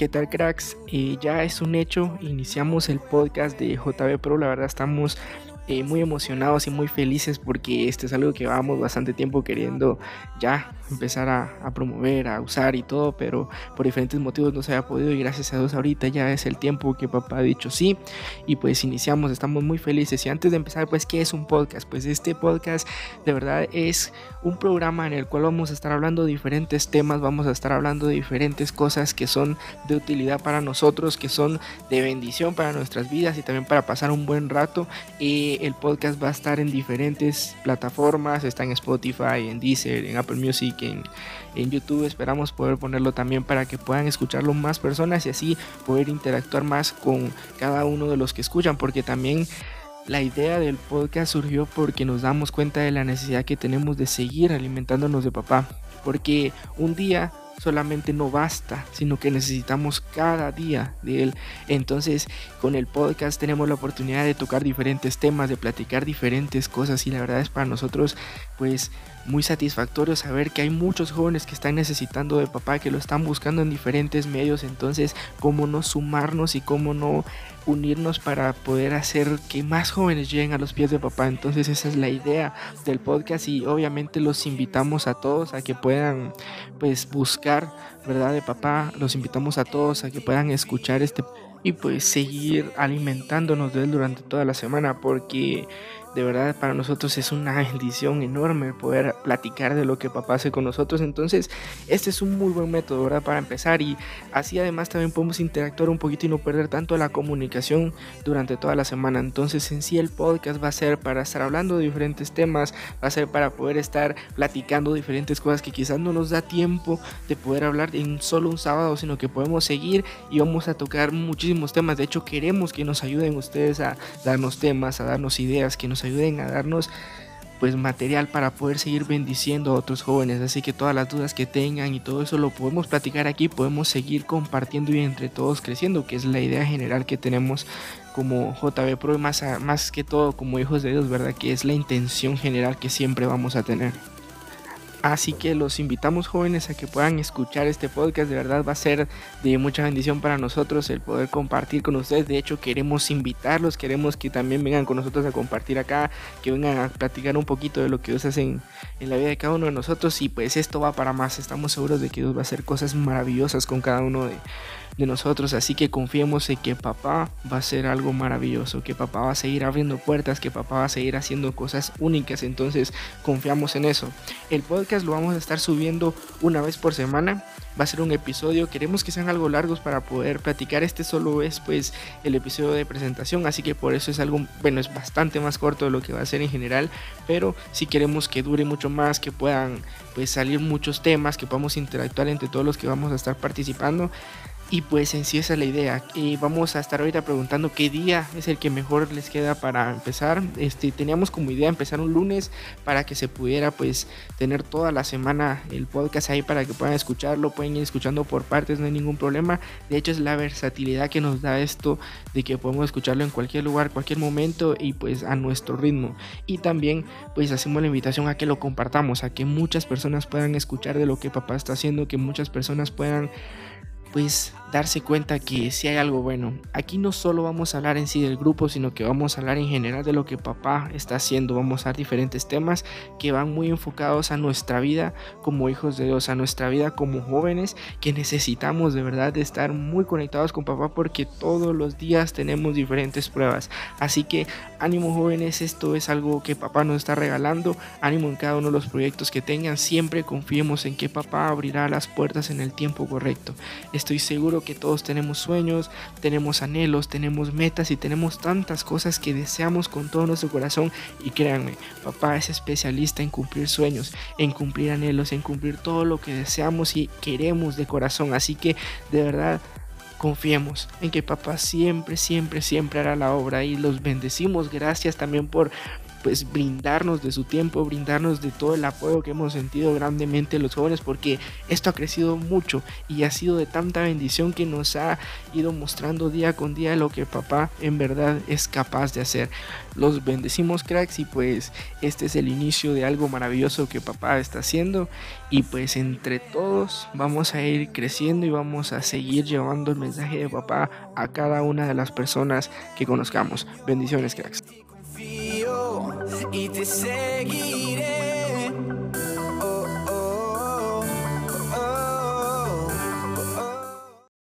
¿Qué tal cracks? Eh, ya es un hecho, iniciamos el podcast de JB Pro, la verdad estamos eh, muy emocionados y muy felices porque este es algo que vamos bastante tiempo queriendo ya empezar a, promover, a usar y todo, pero por diferentes motivos no se había podido y gracias a Dios ahorita ya es el tiempo que papá ha dicho sí y pues iniciamos, estamos muy felices y antes de empezar pues ¿qué es un podcast? Pues este podcast de verdad es un programa en el cual vamos a estar hablando de diferentes temas, vamos a estar hablando de diferentes cosas que son de utilidad para nosotros, que son de bendición para nuestras vidas y también para pasar un buen rato. y el podcast va a estar en diferentes plataformas, está en Spotify, en Deezer, en Apple Music, en, en YouTube. Esperamos poder ponerlo también para que puedan escucharlo más personas y así poder interactuar más con cada uno de los que escuchan, porque también la idea del podcast surgió porque nos damos cuenta de la necesidad que tenemos de seguir alimentándonos de papá. Porque un día solamente no basta, sino que necesitamos cada día de él. Entonces, con el podcast tenemos la oportunidad de tocar diferentes temas, de platicar diferentes cosas y la verdad es para nosotros pues muy satisfactorio saber que hay muchos jóvenes que están necesitando de papá, que lo están buscando en diferentes medios, entonces cómo no sumarnos y cómo no unirnos para poder hacer que más jóvenes lleguen a los pies de papá. Entonces esa es la idea del podcast y obviamente los invitamos a todos a que puedan pues buscar, ¿verdad? De papá, los invitamos a todos a que puedan escuchar este y pues seguir alimentándonos de él durante toda la semana porque de verdad para nosotros es una bendición enorme poder platicar de lo que papá hace con nosotros. Entonces, este es un muy buen método, ¿verdad? Para empezar y así además también podemos interactuar un poquito y no perder tanto la comunicación durante toda la semana. Entonces, en sí el podcast va a ser para estar hablando de diferentes temas, va a ser para poder estar platicando diferentes cosas que quizás no nos da tiempo de poder hablar en solo un sábado, sino que podemos seguir y vamos a tocar muchísimos temas. De hecho, queremos que nos ayuden ustedes a darnos temas, a darnos ideas, que nos ayuden a darnos pues material para poder seguir bendiciendo a otros jóvenes. Así que todas las dudas que tengan y todo eso lo podemos platicar aquí, podemos seguir compartiendo y entre todos creciendo, que es la idea general que tenemos como JB Pro y más, más que todo como hijos de Dios, ¿verdad? Que es la intención general que siempre vamos a tener. Así que los invitamos jóvenes a que puedan escuchar este podcast. De verdad va a ser de mucha bendición para nosotros el poder compartir con ustedes. De hecho queremos invitarlos, queremos que también vengan con nosotros a compartir acá, que vengan a platicar un poquito de lo que Dios hace en, la vida de cada uno de nosotros. Y pues esto va para más. Estamos seguros de que Dios va a hacer cosas maravillosas con cada uno de, de nosotros. Así que confiemos en que papá va a ser algo maravilloso, que papá va a seguir abriendo puertas, que papá va a seguir haciendo cosas únicas. Entonces confiamos en eso. El podcast lo vamos a estar subiendo una vez por semana. Va a ser un episodio. Queremos que sean algo largos para poder platicar. Este solo es pues el episodio de presentación. Así que por eso es algo, bueno, es bastante más corto de lo que va a ser en general. Pero si queremos que dure mucho más, que puedan pues salir muchos temas, que podamos interactuar entre todos los que vamos a estar participando. Y pues en sí esa es la idea. y vamos a estar ahorita preguntando qué día es el que mejor les queda para empezar. Este, teníamos como idea empezar un lunes para que se pudiera pues tener toda la semana el podcast ahí para que puedan escucharlo, pueden ir escuchando por partes, no hay ningún problema. De hecho es la versatilidad que nos da esto de que podemos escucharlo en cualquier lugar, cualquier momento y pues a nuestro ritmo. Y también pues hacemos la invitación a que lo compartamos, a que muchas personas puedan escuchar de lo que papá está haciendo, que muchas personas puedan pues darse cuenta que si hay algo bueno. Aquí no solo vamos a hablar en sí del grupo, sino que vamos a hablar en general de lo que papá está haciendo. Vamos a dar diferentes temas que van muy enfocados a nuestra vida como hijos de Dios, a nuestra vida como jóvenes que necesitamos de verdad de estar muy conectados con papá porque todos los días tenemos diferentes pruebas. Así que ánimo jóvenes, esto es algo que papá nos está regalando. Ánimo en cada uno de los proyectos que tengan. Siempre confiemos en que papá abrirá las puertas en el tiempo correcto. Estoy seguro que todos tenemos sueños, tenemos anhelos, tenemos metas y tenemos tantas cosas que deseamos con todo nuestro corazón. Y créanme, papá es especialista en cumplir sueños, en cumplir anhelos, en cumplir todo lo que deseamos y queremos de corazón. Así que de verdad confiemos en que papá siempre, siempre, siempre hará la obra y los bendecimos. Gracias también por pues brindarnos de su tiempo, brindarnos de todo el apoyo que hemos sentido grandemente los jóvenes, porque esto ha crecido mucho y ha sido de tanta bendición que nos ha ido mostrando día con día lo que papá en verdad es capaz de hacer. Los bendecimos cracks y pues este es el inicio de algo maravilloso que papá está haciendo y pues entre todos vamos a ir creciendo y vamos a seguir llevando el mensaje de papá a cada una de las personas que conozcamos. Bendiciones cracks y te seguiré.